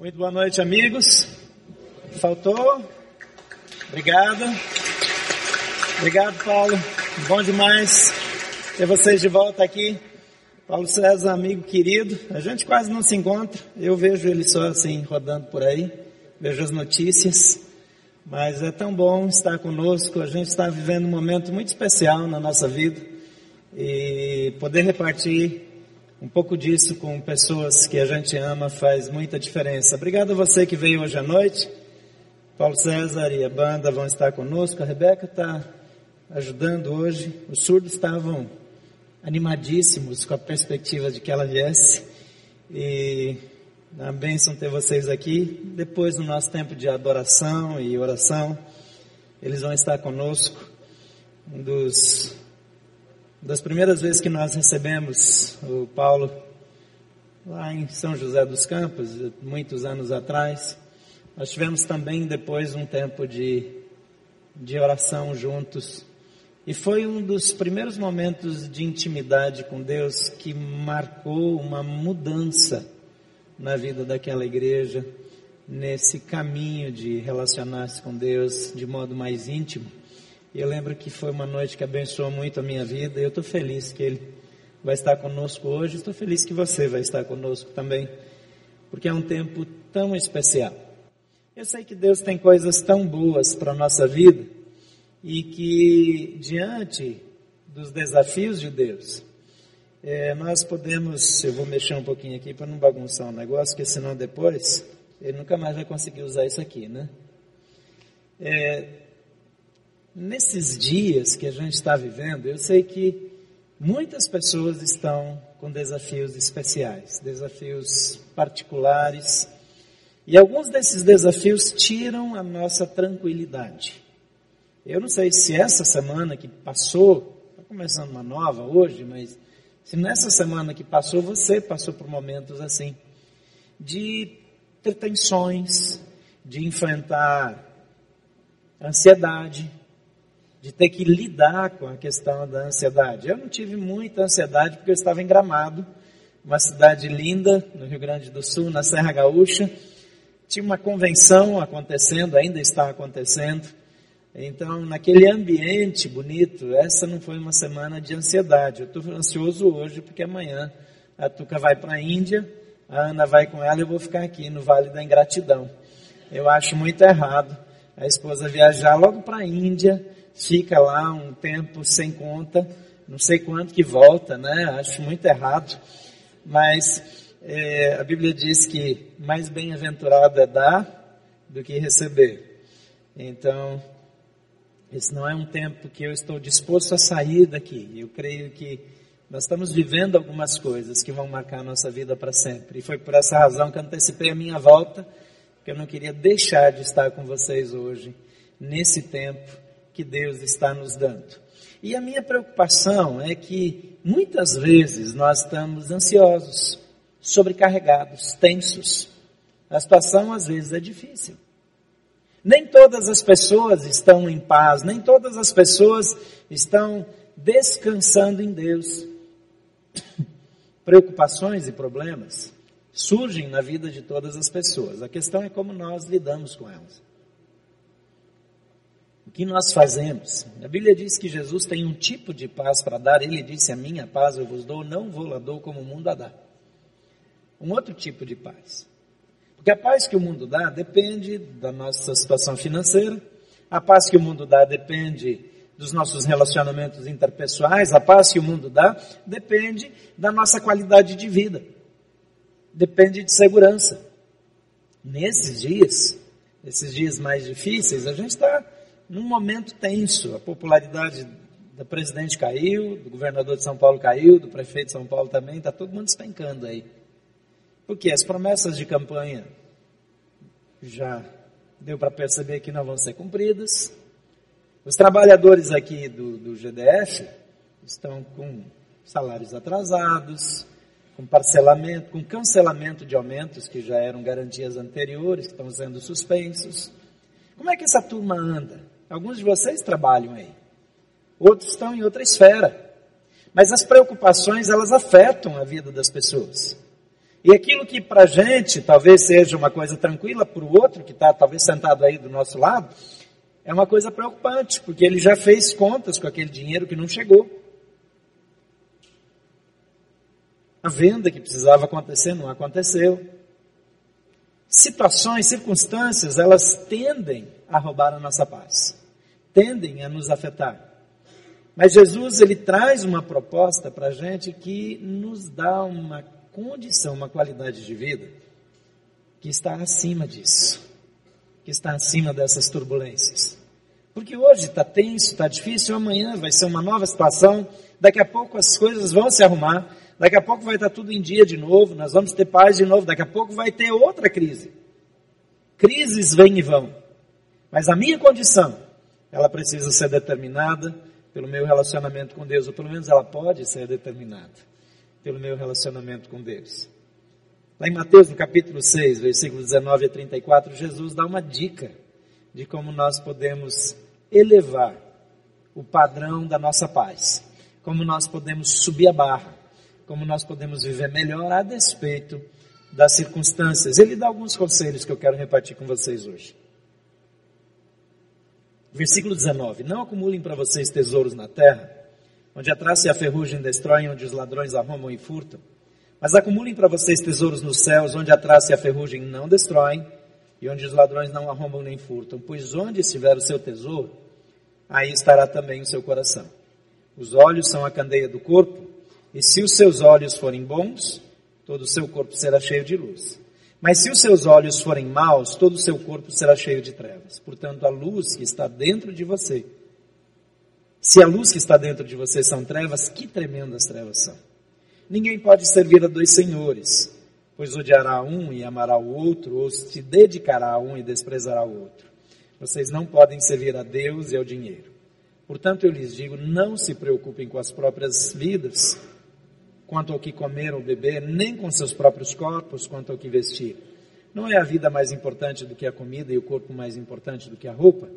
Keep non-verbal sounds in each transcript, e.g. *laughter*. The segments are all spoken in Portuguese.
Muito boa noite, amigos. Faltou? Obrigado. Obrigado, Paulo. Bom demais ter vocês de volta aqui. Paulo César, amigo querido. A gente quase não se encontra. Eu vejo ele só assim, rodando por aí. Vejo as notícias. Mas é tão bom estar conosco. A gente está vivendo um momento muito especial na nossa vida. E poder repartir um pouco disso com pessoas que a gente ama faz muita diferença. Obrigado a você que veio hoje à noite. Paulo César e a banda vão estar conosco. A Rebeca está ajudando hoje. Os surdos estavam animadíssimos com a perspectiva de que ela viesse. E é uma bênção ter vocês aqui. Depois, no nosso tempo de adoração e oração, eles vão estar conosco. Um dos das primeiras vezes que nós recebemos o Paulo lá em São José dos Campos, muitos anos atrás, nós tivemos também depois um tempo de, de oração juntos. E foi um dos primeiros momentos de intimidade com Deus que marcou uma mudança na vida daquela igreja, nesse caminho de relacionar-se com Deus de modo mais íntimo. E eu lembro que foi uma noite que abençoou muito a minha vida. E eu estou feliz que Ele vai estar conosco hoje. Estou feliz que você vai estar conosco também, porque é um tempo tão especial. Eu sei que Deus tem coisas tão boas para a nossa vida e que diante dos desafios de Deus, é, nós podemos, eu vou mexer um pouquinho aqui para não bagunçar o negócio, porque senão depois ele nunca mais vai conseguir usar isso aqui, né? É, Nesses dias que a gente está vivendo, eu sei que muitas pessoas estão com desafios especiais, desafios particulares, e alguns desses desafios tiram a nossa tranquilidade. Eu não sei se essa semana que passou, está começando uma nova hoje, mas se nessa semana que passou você passou por momentos assim, de ter tensões, de enfrentar ansiedade, de ter que lidar com a questão da ansiedade. Eu não tive muita ansiedade porque eu estava em Gramado, uma cidade linda no Rio Grande do Sul, na Serra Gaúcha. Tinha uma convenção acontecendo, ainda está acontecendo. Então, naquele ambiente bonito, essa não foi uma semana de ansiedade. Eu estou ansioso hoje porque amanhã a Tuca vai para a Índia, a Ana vai com ela e eu vou ficar aqui no Vale da Ingratidão. Eu acho muito errado a esposa viajar logo para a Índia fica lá um tempo sem conta, não sei quanto que volta, né? Acho muito errado. Mas é, a Bíblia diz que mais bem-aventurado é dar do que receber. Então, esse não é um tempo que eu estou disposto a sair daqui. Eu creio que nós estamos vivendo algumas coisas que vão marcar a nossa vida para sempre. E foi por essa razão que antecipei a minha volta, porque eu não queria deixar de estar com vocês hoje, nesse tempo que Deus está nos dando. E a minha preocupação é que muitas vezes nós estamos ansiosos, sobrecarregados, tensos. A situação às vezes é difícil. Nem todas as pessoas estão em paz, nem todas as pessoas estão descansando em Deus. *coughs* Preocupações e problemas surgem na vida de todas as pessoas. A questão é como nós lidamos com elas. O que nós fazemos? A Bíblia diz que Jesus tem um tipo de paz para dar. Ele disse: A minha paz eu vos dou, não vou lá dou como o mundo a dá. Um outro tipo de paz. Porque a paz que o mundo dá depende da nossa situação financeira, a paz que o mundo dá depende dos nossos relacionamentos interpessoais, a paz que o mundo dá depende da nossa qualidade de vida, depende de segurança. Nesses dias, esses dias mais difíceis, a gente está num momento tenso. A popularidade da presidente caiu, do governador de São Paulo caiu, do prefeito de São Paulo também, está todo mundo despencando aí. Porque as promessas de campanha já deu para perceber que não vão ser cumpridas. Os trabalhadores aqui do, do GDF estão com salários atrasados, com parcelamento, com cancelamento de aumentos que já eram garantias anteriores, que estão sendo suspensos. Como é que essa turma anda? Alguns de vocês trabalham aí. Outros estão em outra esfera. Mas as preocupações, elas afetam a vida das pessoas. E aquilo que para a gente talvez seja uma coisa tranquila, para o outro que está talvez sentado aí do nosso lado, é uma coisa preocupante, porque ele já fez contas com aquele dinheiro que não chegou. A venda que precisava acontecer não aconteceu. Situações, circunstâncias, elas tendem a roubar a nossa paz, tendem a nos afetar. Mas Jesus, ele traz uma proposta para a gente que nos dá uma condição, uma qualidade de vida que está acima disso, que está acima dessas turbulências. Porque hoje está tenso, está difícil, amanhã vai ser uma nova situação, daqui a pouco as coisas vão se arrumar, daqui a pouco vai estar tudo em dia de novo, nós vamos ter paz de novo, daqui a pouco vai ter outra crise. Crises vêm e vão. Mas a minha condição, ela precisa ser determinada pelo meu relacionamento com Deus, ou pelo menos ela pode ser determinada pelo meu relacionamento com Deus. Lá em Mateus, no capítulo 6, versículos 19 a 34, Jesus dá uma dica de como nós podemos elevar o padrão da nossa paz, como nós podemos subir a barra, como nós podemos viver melhor a despeito das circunstâncias. Ele dá alguns conselhos que eu quero repartir com vocês hoje. Versículo 19: Não acumulem para vocês tesouros na terra, onde a traça e a ferrugem destroem, onde os ladrões arrumam e furtam. Mas acumulem para vocês tesouros nos céus, onde a traça e a ferrugem não destroem, e onde os ladrões não arrombam nem furtam. Pois onde estiver o seu tesouro, aí estará também o seu coração. Os olhos são a candeia do corpo, e se os seus olhos forem bons, todo o seu corpo será cheio de luz. Mas se os seus olhos forem maus, todo o seu corpo será cheio de trevas. Portanto, a luz que está dentro de você, se a luz que está dentro de você são trevas, que tremendas trevas são. Ninguém pode servir a dois senhores, pois odiará um e amará o outro, ou se dedicará a um e desprezará o outro. Vocês não podem servir a Deus e ao dinheiro. Portanto, eu lhes digo: não se preocupem com as próprias vidas quanto ao que comer ou beber, nem com seus próprios corpos quanto ao que vestir. Não é a vida mais importante do que a comida e o corpo mais importante do que a roupa?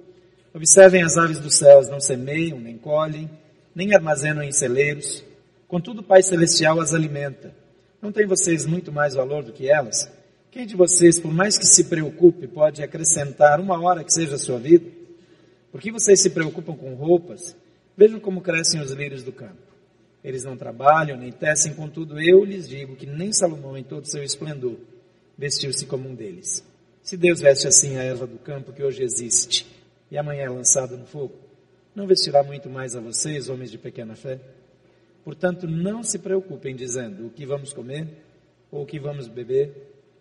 Observem as aves dos céus, não semeiam, nem colhem, nem armazenam em celeiros. Contudo, o Pai Celestial as alimenta. Não tem vocês muito mais valor do que elas? Quem de vocês, por mais que se preocupe, pode acrescentar uma hora que seja a sua vida? Por que vocês se preocupam com roupas? Vejam como crescem os lírios do campo. Eles não trabalham nem tecem, contudo eu lhes digo que nem Salomão em todo seu esplendor vestiu-se como um deles. Se Deus veste assim a erva do campo que hoje existe e amanhã é lançada no fogo, não vestirá muito mais a vocês, homens de pequena fé? Portanto, não se preocupem dizendo o que vamos comer, ou o que vamos beber,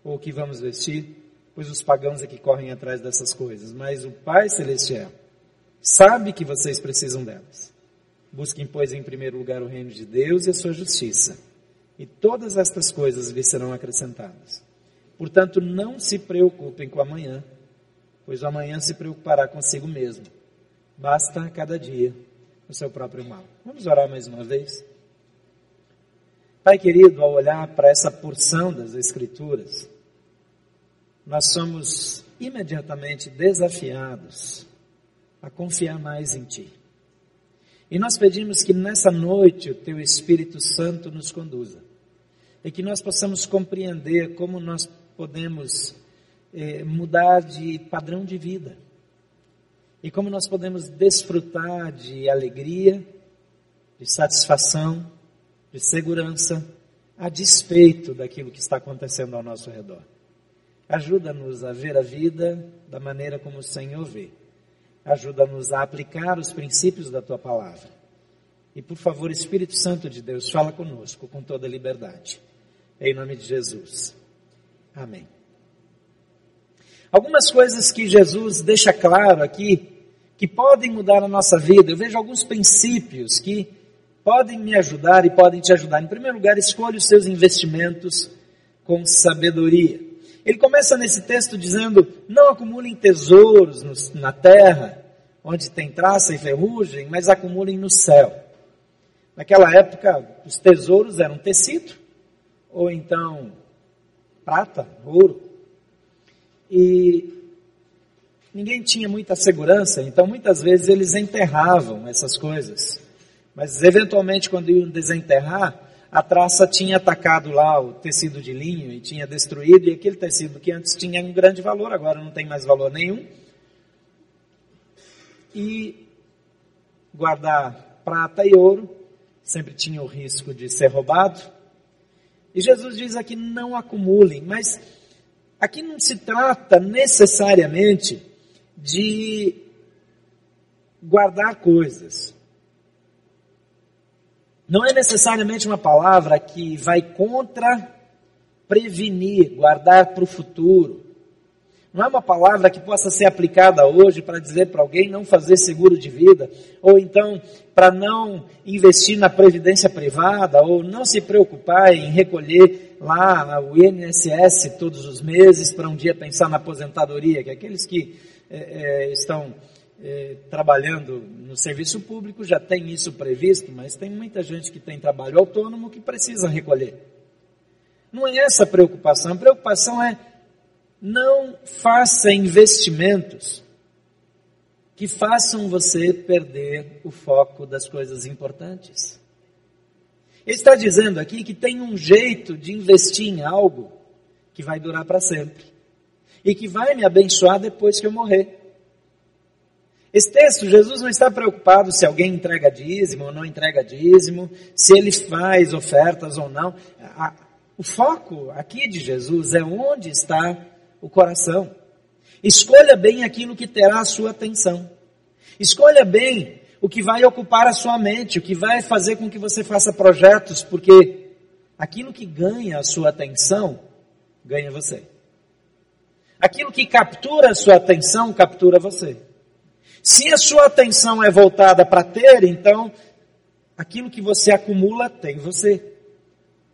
ou o que vamos vestir, pois os pagãos é que correm atrás dessas coisas, mas o Pai Celestial sabe que vocês precisam delas. Busquem, pois, em primeiro lugar o reino de Deus e a sua justiça, e todas estas coisas lhes serão acrescentadas. Portanto, não se preocupem com amanhã, pois o amanhã se preocupará consigo mesmo. Basta cada dia o seu próprio mal. Vamos orar mais uma vez? Pai querido, ao olhar para essa porção das Escrituras, nós somos imediatamente desafiados a confiar mais em Ti. E nós pedimos que nessa noite o Teu Espírito Santo nos conduza. E que nós possamos compreender como nós podemos eh, mudar de padrão de vida. E como nós podemos desfrutar de alegria, de satisfação, de segurança, a despeito daquilo que está acontecendo ao nosso redor. Ajuda-nos a ver a vida da maneira como o Senhor vê Ajuda-nos a aplicar os princípios da tua palavra. E por favor, Espírito Santo de Deus, fala conosco com toda liberdade. Em nome de Jesus. Amém. Algumas coisas que Jesus deixa claro aqui, que podem mudar a nossa vida. Eu vejo alguns princípios que podem me ajudar e podem te ajudar. Em primeiro lugar, escolha os seus investimentos com sabedoria. Ele começa nesse texto dizendo: Não acumulem tesouros na terra, onde tem traça e ferrugem, mas acumulem no céu. Naquela época, os tesouros eram tecido, ou então prata, ouro. E ninguém tinha muita segurança, então muitas vezes eles enterravam essas coisas. Mas eventualmente, quando iam desenterrar, a traça tinha atacado lá o tecido de linho e tinha destruído, e aquele tecido que antes tinha um grande valor, agora não tem mais valor nenhum. E guardar prata e ouro sempre tinha o risco de ser roubado. E Jesus diz aqui: não acumulem, mas aqui não se trata necessariamente de guardar coisas. Não é necessariamente uma palavra que vai contra prevenir, guardar para o futuro. Não é uma palavra que possa ser aplicada hoje para dizer para alguém não fazer seguro de vida, ou então para não investir na previdência privada, ou não se preocupar em recolher lá o INSS todos os meses para um dia pensar na aposentadoria, que aqueles que é, é, estão é, trabalhando no serviço público já tem isso previsto, mas tem muita gente que tem trabalho autônomo que precisa recolher. Não é essa a preocupação, a preocupação é não faça investimentos que façam você perder o foco das coisas importantes. Ele está dizendo aqui que tem um jeito de investir em algo que vai durar para sempre e que vai me abençoar depois que eu morrer. Esse texto, Jesus não está preocupado se alguém entrega dízimo ou não entrega dízimo, se ele faz ofertas ou não. O foco aqui de Jesus é onde está o coração. Escolha bem aquilo que terá a sua atenção. Escolha bem o que vai ocupar a sua mente, o que vai fazer com que você faça projetos, porque aquilo que ganha a sua atenção, ganha você. Aquilo que captura a sua atenção, captura você. Se a sua atenção é voltada para ter, então aquilo que você acumula tem você.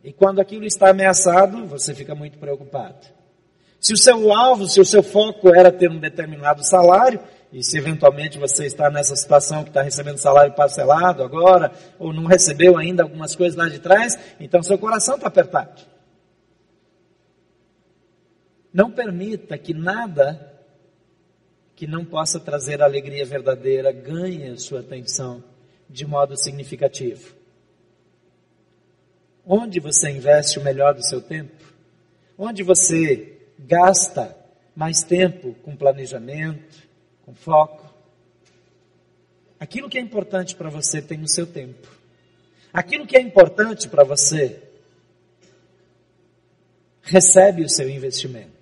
E quando aquilo está ameaçado, você fica muito preocupado. Se o seu alvo, se o seu foco era ter um determinado salário, e se eventualmente você está nessa situação que está recebendo salário parcelado agora, ou não recebeu ainda algumas coisas lá de trás, então seu coração está apertado. Não permita que nada que não possa trazer alegria verdadeira ganhe sua atenção de modo significativo. Onde você investe o melhor do seu tempo? Onde você gasta mais tempo com planejamento, com foco? Aquilo que é importante para você tem o seu tempo. Aquilo que é importante para você recebe o seu investimento.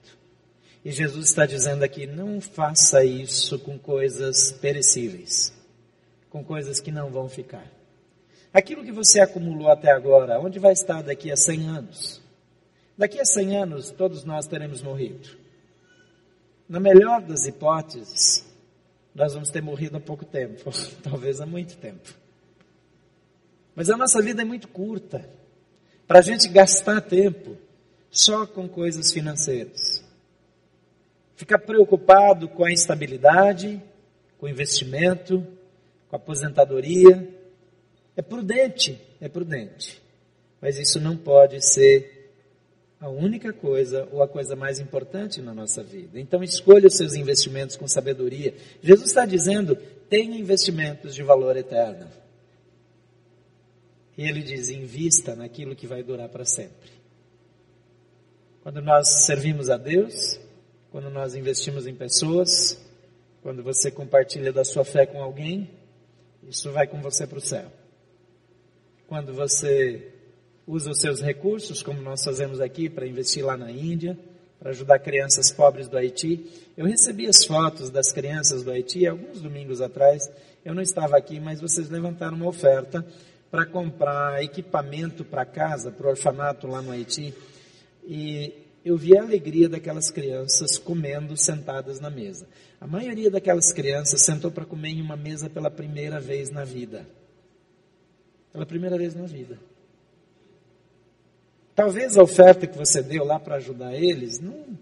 E Jesus está dizendo aqui: não faça isso com coisas perecíveis, com coisas que não vão ficar. Aquilo que você acumulou até agora, onde vai estar daqui a 100 anos? Daqui a 100 anos, todos nós teremos morrido. Na melhor das hipóteses, nós vamos ter morrido há pouco tempo, *laughs* talvez há muito tempo. Mas a nossa vida é muito curta para a gente gastar tempo só com coisas financeiras ficar preocupado com a instabilidade, com o investimento, com a aposentadoria. É prudente, é prudente. Mas isso não pode ser a única coisa ou a coisa mais importante na nossa vida. Então escolha os seus investimentos com sabedoria. Jesus está dizendo: tenha investimentos de valor eterno. E ele diz: invista naquilo que vai durar para sempre. Quando nós servimos a Deus, quando nós investimos em pessoas, quando você compartilha da sua fé com alguém, isso vai com você para o céu. Quando você usa os seus recursos, como nós fazemos aqui, para investir lá na Índia, para ajudar crianças pobres do Haiti. Eu recebi as fotos das crianças do Haiti alguns domingos atrás. Eu não estava aqui, mas vocês levantaram uma oferta para comprar equipamento para casa, para o orfanato lá no Haiti. E eu vi a alegria daquelas crianças comendo sentadas na mesa. A maioria daquelas crianças sentou para comer em uma mesa pela primeira vez na vida. Pela primeira vez na vida. Talvez a oferta que você deu lá para ajudar eles, não,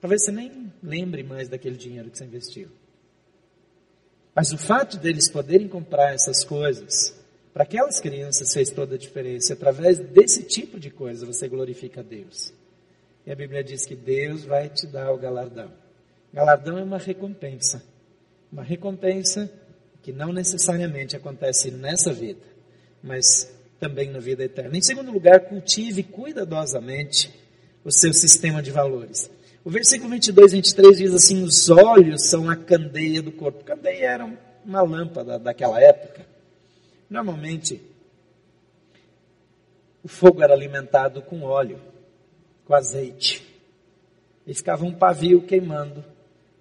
talvez você nem lembre mais daquele dinheiro que você investiu. Mas o fato deles poderem comprar essas coisas, para aquelas crianças fez toda a diferença. Através desse tipo de coisa você glorifica a Deus. E a Bíblia diz que Deus vai te dar o galardão. Galardão é uma recompensa. Uma recompensa que não necessariamente acontece nessa vida, mas também na vida eterna. Em segundo lugar, cultive cuidadosamente o seu sistema de valores. O versículo 22, 23 diz assim: Os olhos são a candeia do corpo. Candeia era uma lâmpada daquela época. Normalmente, o fogo era alimentado com óleo, com azeite. E ficava um pavio queimando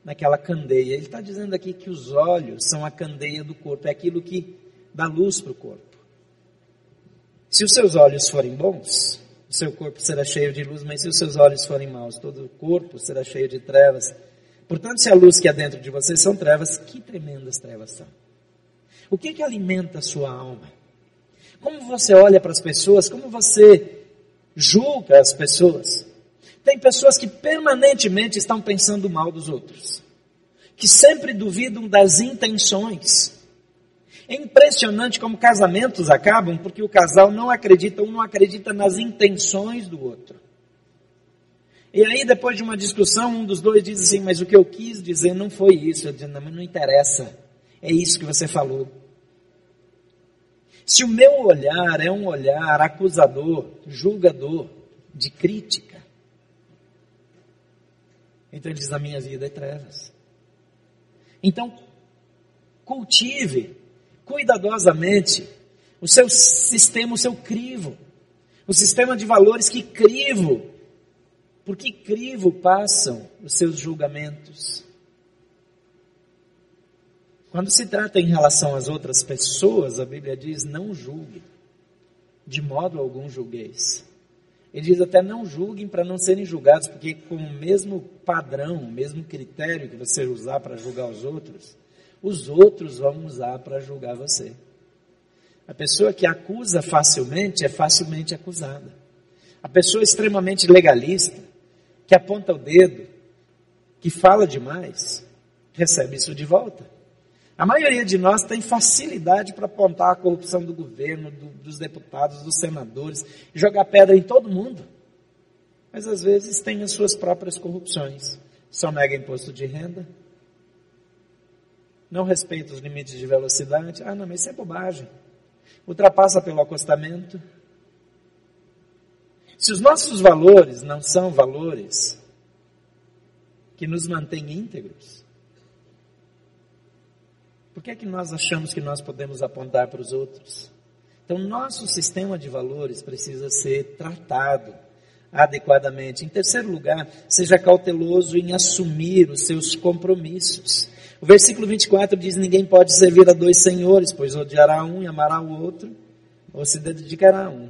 naquela candeia. Ele está dizendo aqui que os olhos são a candeia do corpo, é aquilo que dá luz para o corpo. Se os seus olhos forem bons, o seu corpo será cheio de luz, mas se os seus olhos forem maus, todo o corpo será cheio de trevas. Portanto, se a luz que há dentro de vocês são trevas, que tremendas trevas são. O que, que alimenta a sua alma? Como você olha para as pessoas? Como você julga as pessoas? Tem pessoas que permanentemente estão pensando mal dos outros, que sempre duvidam das intenções. É impressionante como casamentos acabam porque o casal não acredita, um não acredita nas intenções do outro. E aí, depois de uma discussão, um dos dois diz assim: Mas o que eu quis dizer não foi isso. Eu digo: Não, mas não interessa. É isso que você falou. Se o meu olhar é um olhar acusador, julgador, de crítica, então ele diz: A minha vida é trevas. Então, cultive cuidadosamente o seu sistema, o seu crivo, o sistema de valores que crivo, porque crivo passam os seus julgamentos. Quando se trata em relação às outras pessoas, a Bíblia diz: não julgue, de modo algum julgueis. Ele diz até não julguem para não serem julgados, porque com o mesmo padrão, o mesmo critério que você usar para julgar os outros, os outros vão usar para julgar você. A pessoa que acusa facilmente é facilmente acusada. A pessoa extremamente legalista, que aponta o dedo, que fala demais, recebe isso de volta. A maioria de nós tem facilidade para apontar a corrupção do governo, do, dos deputados, dos senadores, jogar pedra em todo mundo. Mas às vezes tem as suas próprias corrupções. Só nega imposto de renda, não respeita os limites de velocidade. Ah, não, mas isso é bobagem. Ultrapassa pelo acostamento. Se os nossos valores não são valores que nos mantêm íntegros, por que é que nós achamos que nós podemos apontar para os outros? Então, nosso sistema de valores precisa ser tratado adequadamente. Em terceiro lugar, seja cauteloso em assumir os seus compromissos. O versículo 24 diz: Ninguém pode servir a dois senhores, pois odiará um e amará o outro, ou se dedicará a um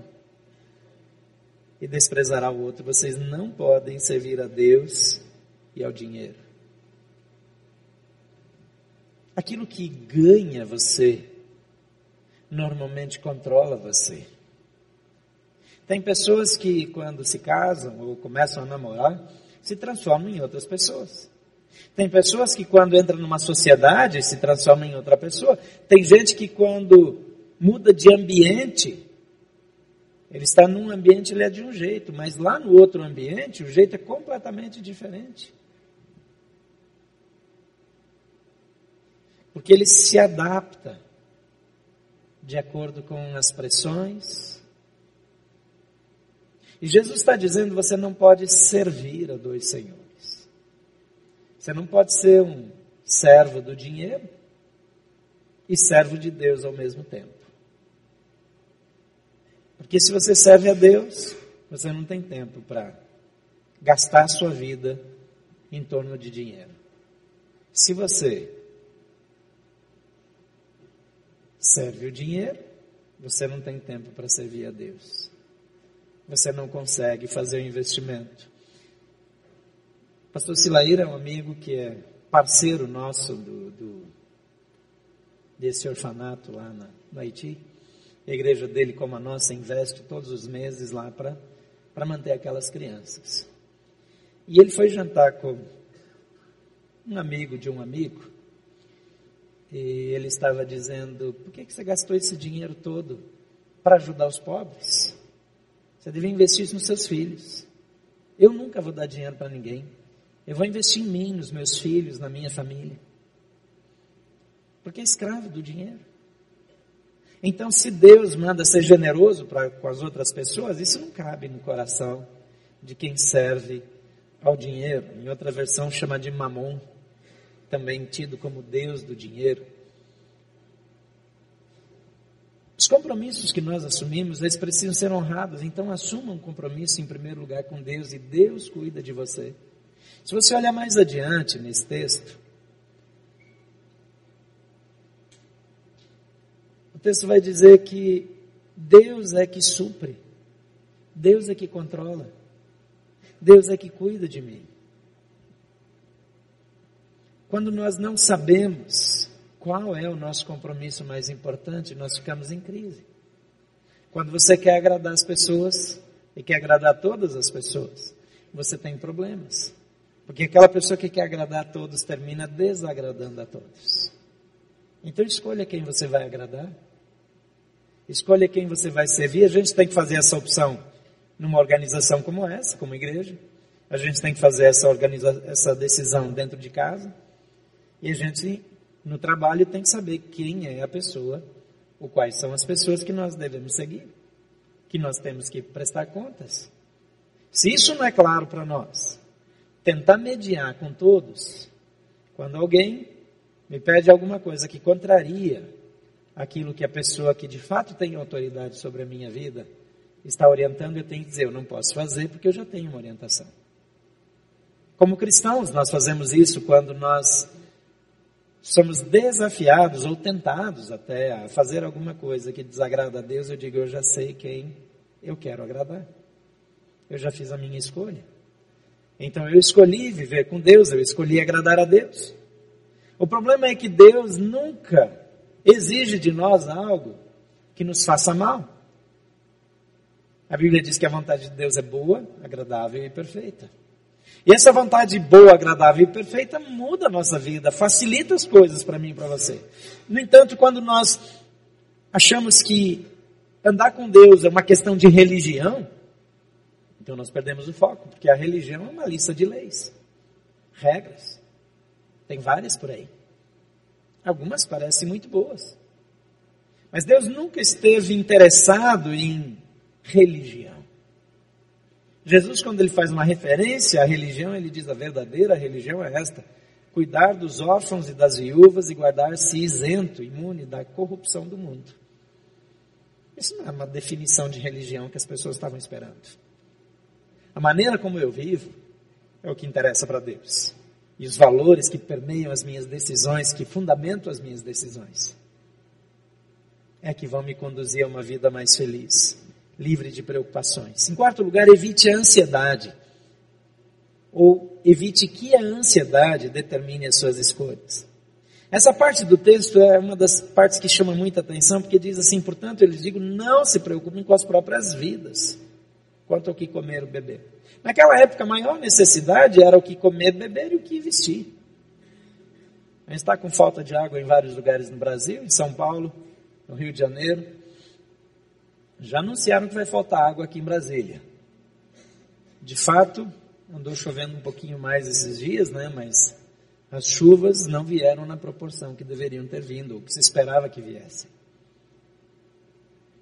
e desprezará o outro. Vocês não podem servir a Deus e ao dinheiro. Aquilo que ganha você, normalmente controla você. Tem pessoas que, quando se casam ou começam a namorar, se transformam em outras pessoas. Tem pessoas que quando entram numa sociedade se transformam em outra pessoa. Tem gente que quando muda de ambiente, ele está num ambiente, ele é de um jeito, mas lá no outro ambiente, o jeito é completamente diferente. Porque ele se adapta de acordo com as pressões. E Jesus está dizendo: você não pode servir a dois senhores. Você não pode ser um servo do dinheiro e servo de Deus ao mesmo tempo. Porque se você serve a Deus, você não tem tempo para gastar a sua vida em torno de dinheiro. Se você serve o dinheiro, você não tem tempo para servir a Deus. Você não consegue fazer o investimento. Pastor Silaíra é um amigo que é parceiro nosso do, do desse orfanato lá na, no Haiti. A igreja dele, como a nossa, investe todos os meses lá para manter aquelas crianças. E ele foi jantar com um amigo de um amigo, e ele estava dizendo: por que, você gastou esse dinheiro todo para ajudar os pobres? Você devia investir isso nos seus filhos. Eu nunca vou dar dinheiro para ninguém. Eu vou investir em mim, nos meus filhos, na minha família. Porque é escravo do dinheiro. Então, se Deus manda ser generoso pra, com as outras pessoas, isso não cabe no coração de quem serve ao dinheiro. Em outra versão, chama de mamon, também tido como Deus do dinheiro. Os compromissos que nós assumimos, eles precisam ser honrados. Então, assuma um compromisso em primeiro lugar com Deus e Deus cuida de você. Se você olhar mais adiante nesse texto, o texto vai dizer que Deus é que supre, Deus é que controla, Deus é que cuida de mim. Quando nós não sabemos qual é o nosso compromisso mais importante, nós ficamos em crise. Quando você quer agradar as pessoas e quer agradar todas as pessoas, você tem problemas. Porque aquela pessoa que quer agradar a todos termina desagradando a todos. Então escolha quem você vai agradar. Escolha quem você vai servir. A gente tem que fazer essa opção numa organização como essa, como igreja. A gente tem que fazer essa, essa decisão dentro de casa. E a gente, no trabalho, tem que saber quem é a pessoa, ou quais são as pessoas que nós devemos seguir, que nós temos que prestar contas. Se isso não é claro para nós, tentar mediar com todos, quando alguém me pede alguma coisa que contraria aquilo que a pessoa que de fato tem autoridade sobre a minha vida está orientando, eu tenho que dizer, eu não posso fazer porque eu já tenho uma orientação. Como cristãos, nós fazemos isso quando nós somos desafiados ou tentados até a fazer alguma coisa que desagrada a Deus, eu digo, eu já sei quem eu quero agradar. Eu já fiz a minha escolha. Então eu escolhi viver com Deus, eu escolhi agradar a Deus. O problema é que Deus nunca exige de nós algo que nos faça mal. A Bíblia diz que a vontade de Deus é boa, agradável e perfeita. E essa vontade boa, agradável e perfeita muda a nossa vida, facilita as coisas para mim e para você. No entanto, quando nós achamos que andar com Deus é uma questão de religião, então nós perdemos o foco, porque a religião é uma lista de leis, regras. Tem várias por aí. Algumas parecem muito boas. Mas Deus nunca esteve interessado em religião. Jesus, quando ele faz uma referência à religião, ele diz: a verdadeira religião é esta: cuidar dos órfãos e das viúvas e guardar-se isento, imune da corrupção do mundo. Isso não é uma definição de religião que as pessoas estavam esperando. A maneira como eu vivo é o que interessa para Deus. E os valores que permeiam as minhas decisões, que fundamentam as minhas decisões, é que vão me conduzir a uma vida mais feliz, livre de preocupações. Em quarto lugar, evite a ansiedade. Ou evite que a ansiedade determine as suas escolhas. Essa parte do texto é uma das partes que chama muita atenção, porque diz assim: portanto, eles digo, não se preocupem com as próprias vidas quanto ao que comer ou beber. Naquela época, a maior necessidade era o que comer, beber e o que vestir. A gente está com falta de água em vários lugares no Brasil, em São Paulo, no Rio de Janeiro. Já anunciaram que vai faltar água aqui em Brasília. De fato, andou chovendo um pouquinho mais esses dias, né? Mas as chuvas não vieram na proporção que deveriam ter vindo, ou que se esperava que viessem.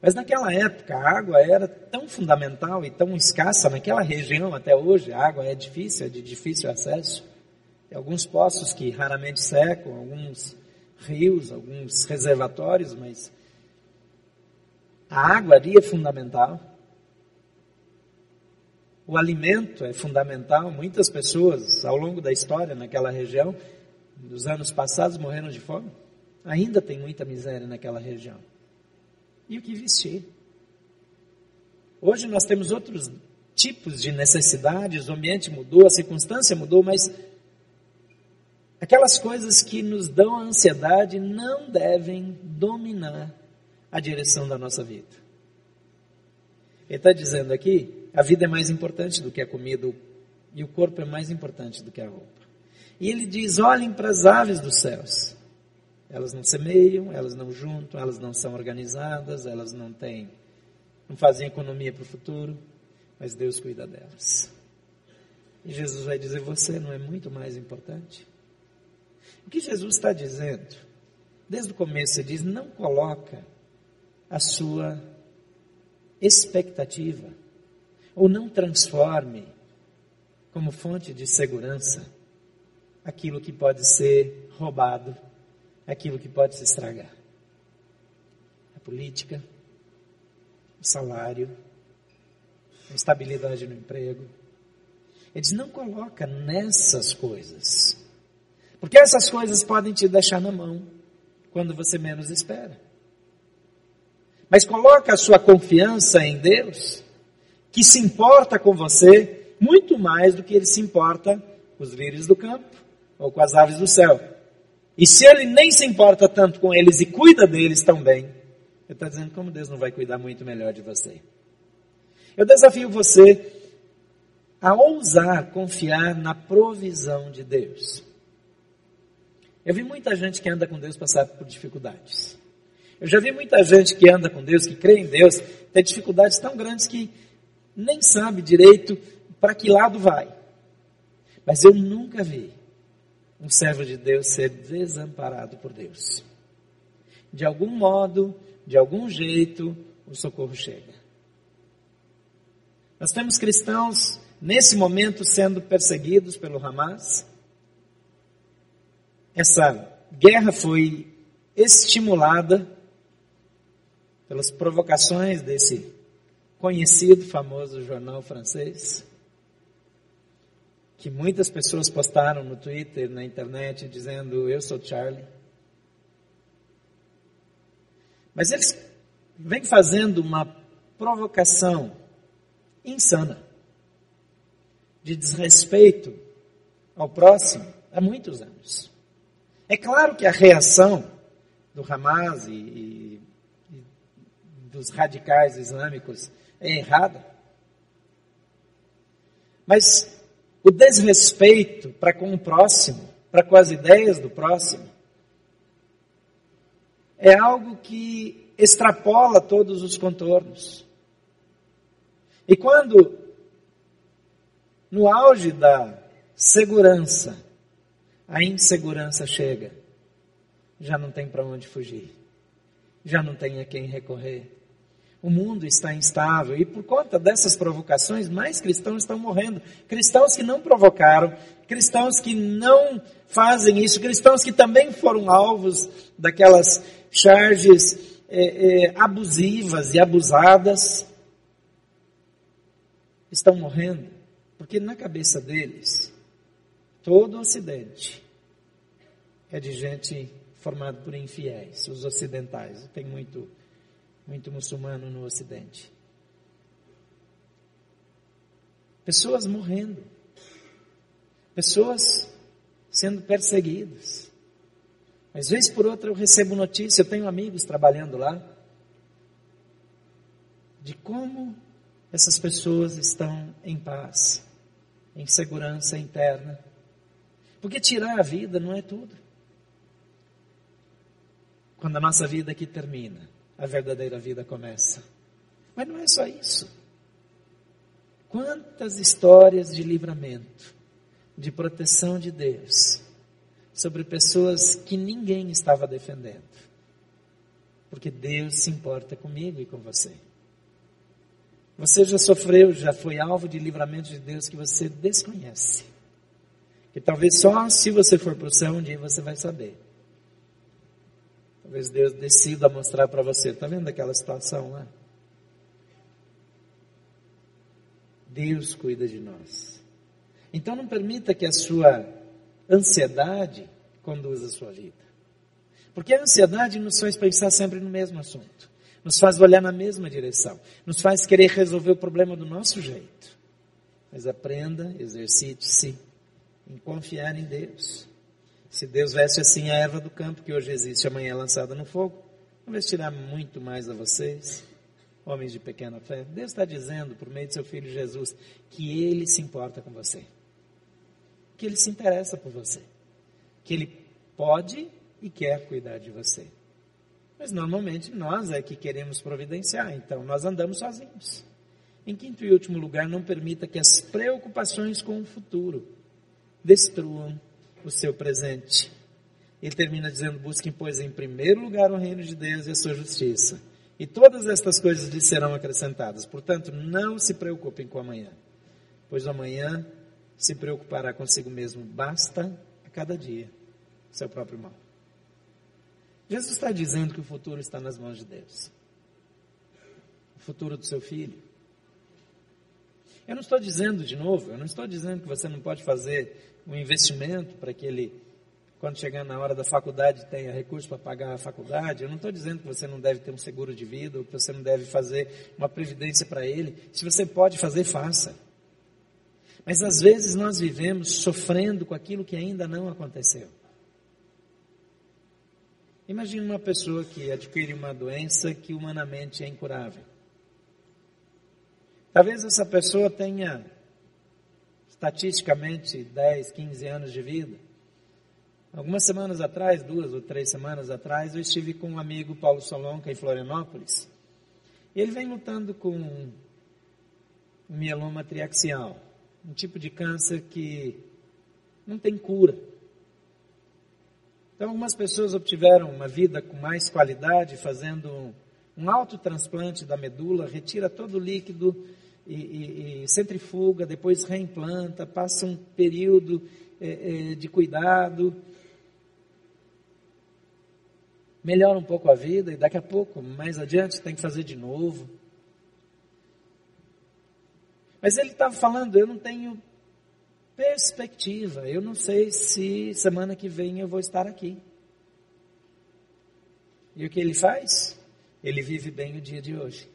Mas naquela época a água era tão fundamental e tão escassa naquela região até hoje, a água é difícil, é de difícil acesso. Tem alguns poços que raramente secam, alguns rios, alguns reservatórios, mas a água ali é fundamental. O alimento é fundamental. Muitas pessoas ao longo da história naquela região, nos anos passados, morreram de fome. Ainda tem muita miséria naquela região e o que vestir. Hoje nós temos outros tipos de necessidades, o ambiente mudou, a circunstância mudou, mas aquelas coisas que nos dão ansiedade não devem dominar a direção da nossa vida. Ele está dizendo aqui: a vida é mais importante do que a comida e o corpo é mais importante do que a roupa. E ele diz: olhem para as aves dos céus. Elas não semeiam, elas não juntam, elas não são organizadas, elas não têm, não fazem economia para o futuro, mas Deus cuida delas. E Jesus vai dizer: você não é muito mais importante? O que Jesus está dizendo? Desde o começo ele diz: não coloca a sua expectativa, ou não transforme como fonte de segurança aquilo que pode ser roubado, aquilo que pode se estragar. A política, o salário, a estabilidade no emprego. Eles não coloca nessas coisas. Porque essas coisas podem te deixar na mão quando você menos espera. Mas coloca a sua confiança em Deus, que se importa com você muito mais do que ele se importa com os lírios do campo ou com as aves do céu. E se ele nem se importa tanto com eles e cuida deles também, ele está dizendo como Deus não vai cuidar muito melhor de você. Eu desafio você a ousar confiar na provisão de Deus. Eu vi muita gente que anda com Deus passar por dificuldades. Eu já vi muita gente que anda com Deus, que crê em Deus, ter dificuldades tão grandes que nem sabe direito para que lado vai. Mas eu nunca vi um servo de Deus ser desamparado por Deus. De algum modo, de algum jeito, o socorro chega. Nós temos cristãos nesse momento sendo perseguidos pelo Hamas, essa guerra foi estimulada pelas provocações desse conhecido, famoso jornal francês, que muitas pessoas postaram no Twitter, na internet, dizendo: Eu sou Charlie. Mas eles vêm fazendo uma provocação insana de desrespeito ao próximo há muitos anos. É claro que a reação do Hamas e, e, dos radicais islâmicos é errada. Mas o desrespeito para com o próximo, para com as ideias do próximo, é algo que extrapola todos os contornos. E quando, no auge da segurança, a insegurança chega, já não tem para onde fugir, já não tem a quem recorrer. O mundo está instável e por conta dessas provocações, mais cristãos estão morrendo. Cristãos que não provocaram, cristãos que não fazem isso, cristãos que também foram alvos daquelas charges é, é, abusivas e abusadas, estão morrendo, porque na cabeça deles Todo o Ocidente é de gente formada por infiéis, os ocidentais. Tem muito, muito muçulmano no Ocidente. Pessoas morrendo. Pessoas sendo perseguidas. Mas vez por outra eu recebo notícia, eu tenho amigos trabalhando lá, de como essas pessoas estão em paz, em segurança interna, porque tirar a vida não é tudo. Quando a nossa vida aqui termina, a verdadeira vida começa. Mas não é só isso. Quantas histórias de livramento, de proteção de Deus, sobre pessoas que ninguém estava defendendo. Porque Deus se importa comigo e com você. Você já sofreu, já foi alvo de livramento de Deus que você desconhece. E talvez só se você for para o céu um dia você vai saber. Talvez Deus decida mostrar para você. Está vendo aquela situação lá? Deus cuida de nós. Então não permita que a sua ansiedade conduza a sua vida. Porque a ansiedade nos faz pensar sempre no mesmo assunto. Nos faz olhar na mesma direção. Nos faz querer resolver o problema do nosso jeito. Mas aprenda, exercite-se em confiar em Deus. Se Deus veste assim a erva do campo que hoje existe, amanhã é lançada no fogo, não vestirá muito mais a vocês, homens de pequena fé. Deus está dizendo, por meio de seu Filho Jesus, que Ele se importa com você, que Ele se interessa por você, que Ele pode e quer cuidar de você. Mas normalmente nós é que queremos providenciar, então nós andamos sozinhos. Em quinto e último lugar, não permita que as preocupações com o futuro destruam o seu presente. Ele termina dizendo: busquem, pois, em primeiro lugar o reino de Deus e a sua justiça, E todas estas coisas lhe serão acrescentadas. Portanto, não se preocupem com amanhã, pois amanhã se preocupará consigo mesmo. Basta a cada dia seu próprio mal. Jesus está dizendo que o futuro está nas mãos de Deus. O futuro do seu filho. Eu não estou dizendo de novo, eu não estou dizendo que você não pode fazer um investimento para que ele quando chegar na hora da faculdade, tenha recurso para pagar a faculdade. Eu não estou dizendo que você não deve ter um seguro de vida, ou que você não deve fazer uma previdência para ele. Se você pode fazer, faça. Mas às vezes nós vivemos sofrendo com aquilo que ainda não aconteceu. Imagine uma pessoa que adquire uma doença que humanamente é incurável. Talvez essa pessoa tenha, estatisticamente, 10, 15 anos de vida. Algumas semanas atrás, duas ou três semanas atrás, eu estive com um amigo, Paulo Solonca, em Florianópolis. Ele vem lutando com mieloma triaxial, um tipo de câncer que não tem cura. Então, algumas pessoas obtiveram uma vida com mais qualidade fazendo um autotransplante da medula, retira todo o líquido e, e, centrifuga, depois reimplanta, passa um período é, é, de cuidado melhora um pouco a vida e daqui a pouco, mais adiante, tem que fazer de novo. Mas ele estava falando, eu não tenho perspectiva, eu não sei se semana que vem eu vou estar aqui. E o que ele faz? Ele vive bem o dia de hoje.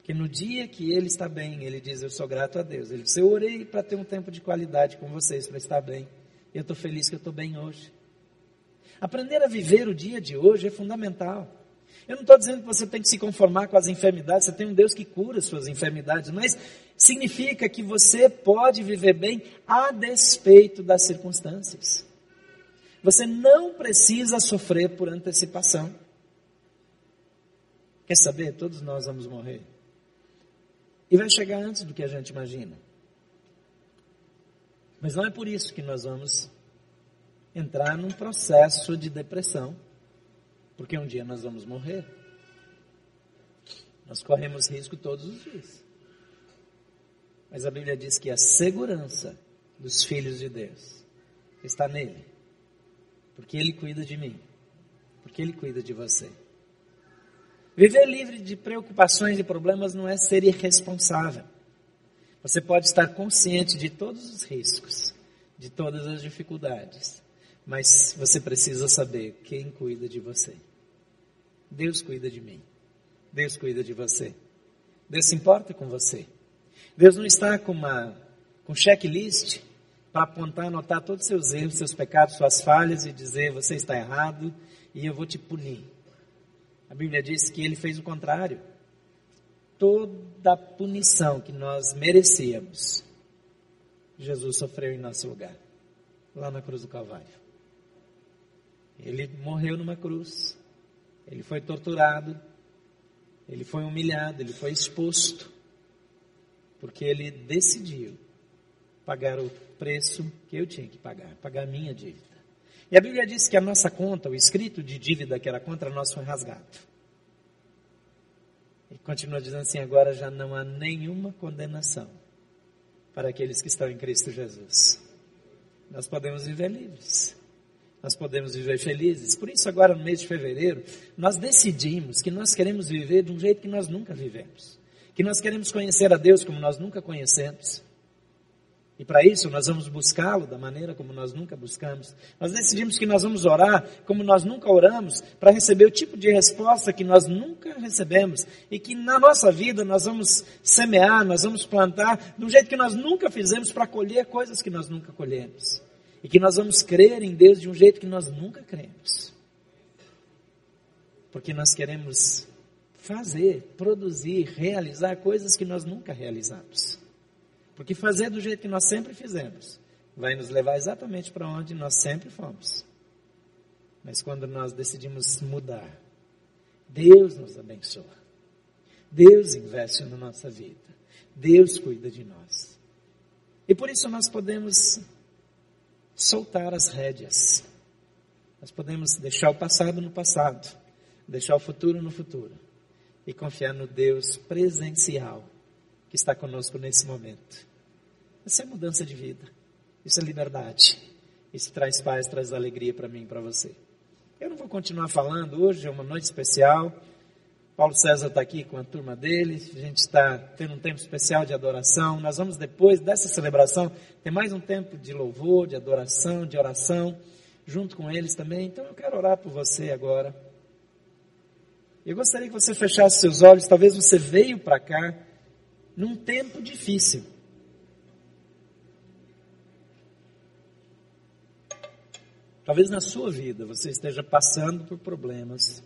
Porque no dia que ele está bem, ele diz: Eu sou grato a Deus. Ele diz: Eu orei para ter um tempo de qualidade com vocês, para estar bem. Eu estou feliz que eu estou bem hoje. Aprender a viver o dia de hoje é fundamental. Eu não estou dizendo que você tem que se conformar com as enfermidades, você tem um Deus que cura suas enfermidades, mas significa que você pode viver bem a despeito das circunstâncias. Você não precisa sofrer por antecipação. Quer saber? Todos nós vamos morrer. E vai chegar antes do que a gente imagina. Mas não é por isso que nós vamos entrar num processo de depressão, porque um dia nós vamos morrer. Nós corremos risco todos os dias. Mas a Bíblia diz que a segurança dos filhos de Deus está nele, porque ele cuida de mim, porque ele cuida de você. Viver livre de preocupações e problemas não é ser irresponsável. Você pode estar consciente de todos os riscos, de todas as dificuldades, mas você precisa saber quem cuida de você. Deus cuida de mim. Deus cuida de você. Deus se importa com você. Deus não está com uma com checklist para apontar, anotar todos os seus erros, seus pecados, suas falhas e dizer você está errado e eu vou te punir. A Bíblia diz que ele fez o contrário. Toda a punição que nós merecíamos, Jesus sofreu em nosso lugar, lá na cruz do Calvário. Ele morreu numa cruz. Ele foi torturado. Ele foi humilhado. Ele foi exposto. Porque ele decidiu pagar o preço que eu tinha que pagar pagar a minha dívida. E a Bíblia diz que a nossa conta, o escrito de dívida que era contra nós, foi rasgado. E continua dizendo assim: agora já não há nenhuma condenação para aqueles que estão em Cristo Jesus. Nós podemos viver livres nós podemos viver felizes. Por isso, agora no mês de fevereiro, nós decidimos que nós queremos viver de um jeito que nós nunca vivemos. Que nós queremos conhecer a Deus como nós nunca conhecemos. E para isso nós vamos buscá-lo da maneira como nós nunca buscamos. Nós decidimos que nós vamos orar como nós nunca oramos, para receber o tipo de resposta que nós nunca recebemos. E que na nossa vida nós vamos semear, nós vamos plantar de um jeito que nós nunca fizemos para colher coisas que nós nunca colhemos. E que nós vamos crer em Deus de um jeito que nós nunca cremos. Porque nós queremos fazer, produzir, realizar coisas que nós nunca realizamos. Porque fazer do jeito que nós sempre fizemos vai nos levar exatamente para onde nós sempre fomos. Mas quando nós decidimos mudar, Deus nos abençoa. Deus investe na nossa vida. Deus cuida de nós. E por isso nós podemos soltar as rédeas. Nós podemos deixar o passado no passado. deixar o futuro no futuro e confiar no Deus presencial que está conosco nesse momento. Isso é mudança de vida, isso é liberdade, isso traz paz, traz alegria para mim e para você. Eu não vou continuar falando, hoje é uma noite especial. Paulo César está aqui com a turma dele, a gente está tendo um tempo especial de adoração. Nós vamos, depois dessa celebração, ter mais um tempo de louvor, de adoração, de oração, junto com eles também. Então eu quero orar por você agora. Eu gostaria que você fechasse seus olhos, talvez você veio para cá num tempo difícil. Talvez na sua vida você esteja passando por problemas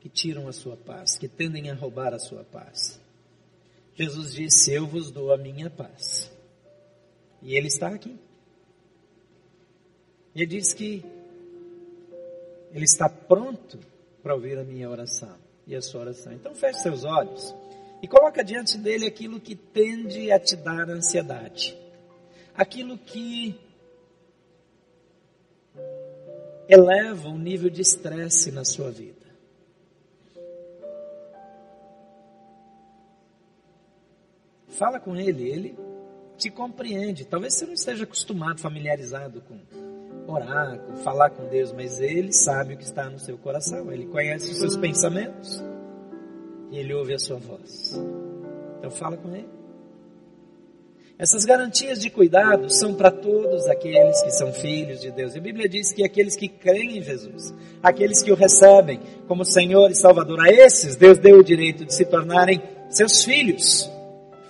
que tiram a sua paz, que tendem a roubar a sua paz. Jesus disse: Eu vos dou a minha paz. E Ele está aqui. E Ele diz que Ele está pronto para ouvir a minha oração e a sua oração. Então feche seus olhos e coloca diante dele aquilo que tende a te dar ansiedade. Aquilo que eleva o nível de estresse na sua vida. Fala com ele, ele te compreende. Talvez você não esteja acostumado, familiarizado com orar, com falar com Deus, mas ele sabe o que está no seu coração. Ele conhece os seus pensamentos e ele ouve a sua voz. Então fala com ele. Essas garantias de cuidado são para todos aqueles que são filhos de Deus. E a Bíblia diz que aqueles que creem em Jesus, aqueles que o recebem como Senhor e Salvador, a esses Deus deu o direito de se tornarem seus filhos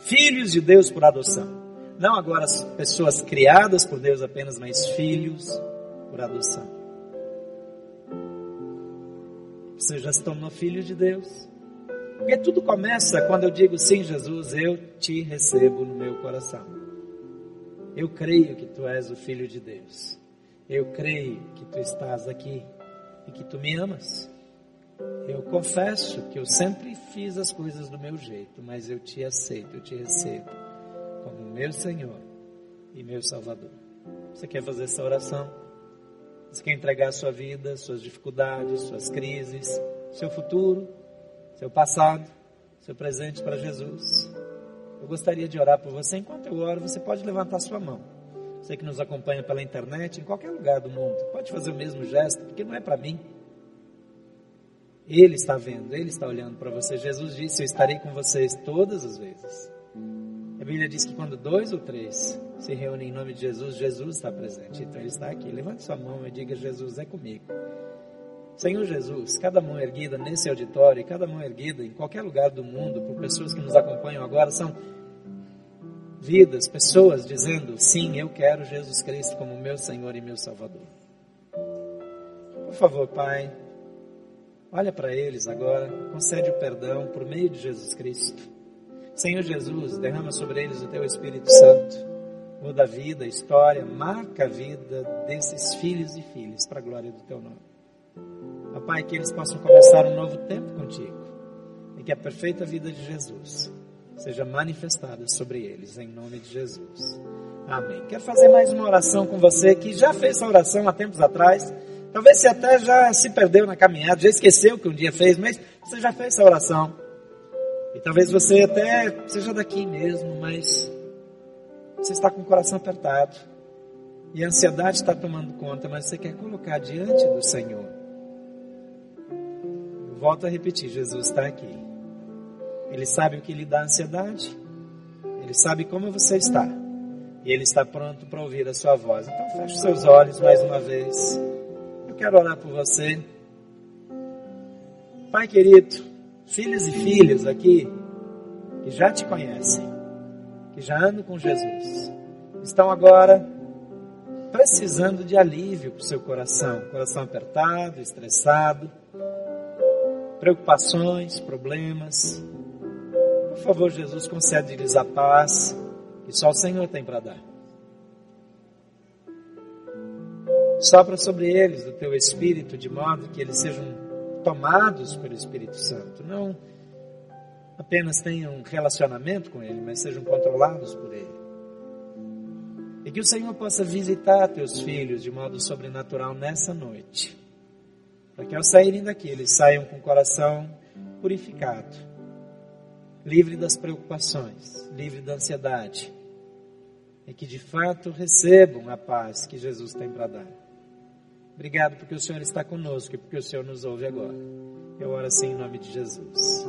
filhos de Deus por adoção. Não agora as pessoas criadas por Deus apenas, mas filhos por adoção. Você já se tornou filho de Deus. Porque tudo começa quando eu digo sim, Jesus, eu te recebo no meu coração. Eu creio que tu és o filho de Deus. Eu creio que tu estás aqui e que tu me amas. Eu confesso que eu sempre fiz as coisas do meu jeito, mas eu te aceito, eu te recebo como meu Senhor e meu Salvador. Você quer fazer essa oração? Você quer entregar a sua vida, suas dificuldades, suas crises, seu futuro, seu passado, seu presente para Jesus? Eu gostaria de orar por você. Enquanto eu oro, você pode levantar sua mão. Você que nos acompanha pela internet, em qualquer lugar do mundo, pode fazer o mesmo gesto, porque não é para mim ele está vendo, Ele está olhando para você. Jesus disse: Eu estarei com vocês todas as vezes. A Bíblia diz que quando dois ou três se reúnem em nome de Jesus, Jesus está presente. Então Ele está aqui. Levante sua mão e diga: Jesus é comigo. Senhor Jesus, cada mão erguida nesse auditório e cada mão erguida em qualquer lugar do mundo, por pessoas que nos acompanham agora, são vidas, pessoas dizendo: Sim, eu quero Jesus Cristo como meu Senhor e meu Salvador. Por favor, Pai Olha para eles agora, concede o perdão por meio de Jesus Cristo. Senhor Jesus, derrama sobre eles o teu Espírito Santo. Muda a vida, a história, marca a vida desses filhos e filhas para a glória do teu nome. Ó Pai, que eles possam começar um novo tempo contigo e que a perfeita vida de Jesus seja manifestada sobre eles, em nome de Jesus. Amém. Quero fazer mais uma oração com você que já fez essa oração há tempos atrás Talvez você até já se perdeu na caminhada, já esqueceu que um dia fez, mas você já fez essa oração. E talvez você até seja daqui mesmo, mas você está com o coração apertado. E a ansiedade está tomando conta, mas você quer colocar diante do Senhor. Volto a repetir, Jesus está aqui. Ele sabe o que lhe dá ansiedade. Ele sabe como você está. E Ele está pronto para ouvir a sua voz. Então feche seus olhos mais uma vez. Eu quero orar por você. Pai querido, filhos e filhas aqui que já te conhecem, que já andam com Jesus, estão agora precisando de alívio para o seu coração, coração apertado, estressado, preocupações, problemas. Por favor, Jesus, concede-lhes a paz que só o Senhor tem para dar. Sopra sobre eles do teu Espírito, de modo que eles sejam tomados pelo Espírito Santo. Não apenas tenham um relacionamento com Ele, mas sejam controlados por Ele. E que o Senhor possa visitar teus filhos de modo sobrenatural nessa noite. Para que ao saírem daqui eles saiam com o coração purificado, livre das preocupações, livre da ansiedade, e que de fato recebam a paz que Jesus tem para dar. Obrigado porque o Senhor está conosco e porque o Senhor nos ouve agora. Eu oro assim em nome de Jesus.